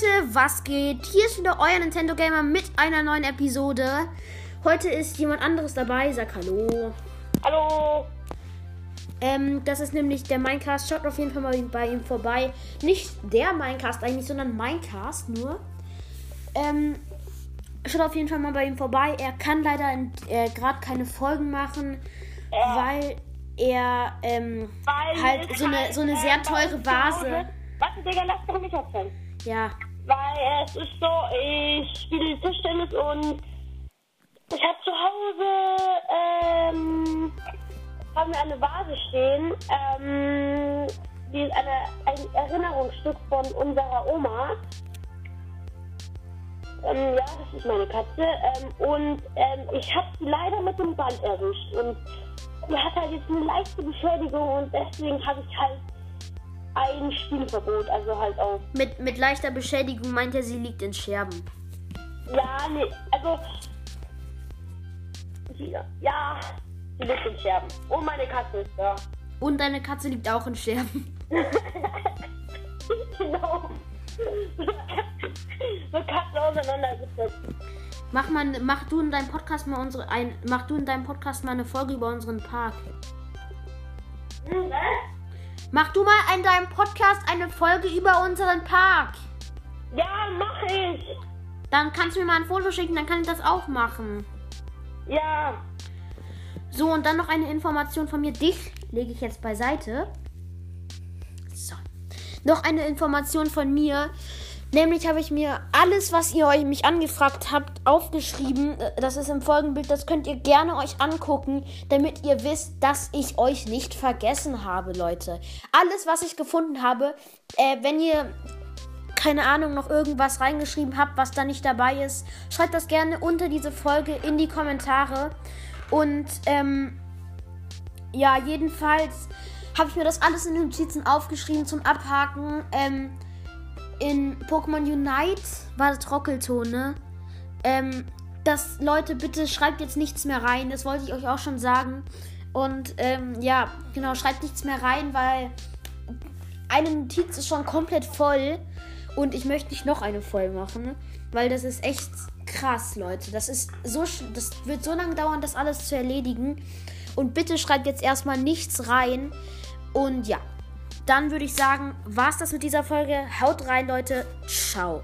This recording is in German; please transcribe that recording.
Leute, was geht? Hier ist wieder euer Nintendo Gamer mit einer neuen Episode. Heute ist jemand anderes dabei. Sag Hallo. Hallo. Ähm, das ist nämlich der Minecast. Schaut auf jeden Fall mal bei ihm vorbei. Nicht der Minecast eigentlich, sondern Minecast nur. Ähm, schaut auf jeden Fall mal bei ihm vorbei. Er kann leider äh, gerade keine Folgen machen, Ja. weil er ähm, Weil halt so eine, halt, so eine sehr teure Vase. Warte, Digga, lass doch mich erzählen. Ja, Weil es ist so, ich spiele Tischtennis und ich habe zu Hause, ähm, haben wir eine Vase stehen, ähm, die ist eine, ein Erinnerungsstück von unserer Oma. Ähm, ja, das ist meine Katze. Ähm, und ähm, ich habe sie leider mit dem Ball erwischt. Und die hat halt jetzt eine leichte Beschädigung und deswegen habe ich halt ein Spielverbot. Also halt auf mit, mit leichter Beschädigung meint er, sie liegt in Scherben. Ja, nee, also. Ja, ja, die liegt in Scherben. Und meine Katze ist da. Und deine Katze liegt auch in Scherben. genau. so Katze auseinandergesetzt. Mach mal, mach du in deinem Podcast mal unsere, ein, mach du in deinem Podcast mal eine Folge über unseren Park. Hm, was? Mach du mal in deinem Podcast eine Folge über unseren Park. Ja, mach ich. Dann kannst du mir mal ein Foto schicken, dann kann ich das auch machen. Ja. So, und dann noch eine Information von mir. Dich lege ich jetzt beiseite. So. Noch eine Information von mir. Nämlich habe ich mir alles, was ihr euch mich angefragt habt, aufgeschrieben. Äh, Das ist im Folgenbild. Das könnt ihr gerne euch angucken, damit ihr wisst, dass ich euch nicht vergessen habe, Leute. Alles, was ich gefunden habe, äh, wenn ihr keine Ahnung, noch irgendwas reingeschrieben habt, was da nicht dabei ist, schreibt das gerne unter diese Folge in die Kommentare. Und ähm, ja, jedenfalls habe ich mir das alles in den Notizen aufgeschrieben zum Abhaken. Ähm, in Pokémon Unite war das Trockelton, ne? Ähm, das, Leute, bitte schreibt jetzt nichts mehr rein. Das wollte ich euch auch schon sagen. Und ähm, ja, genau, schreibt nichts mehr rein, weil eine Notiz ist schon komplett voll. Und ich möchte nicht noch eine voll machen, weil das ist echt krass, Leute. Das ist so, das wird so lange dauern, das alles zu erledigen. Und bitte schreibt jetzt erstmal nichts rein. Und ja, dann würde ich sagen, war's das mit dieser Folge. Haut rein, Leute. Ciao.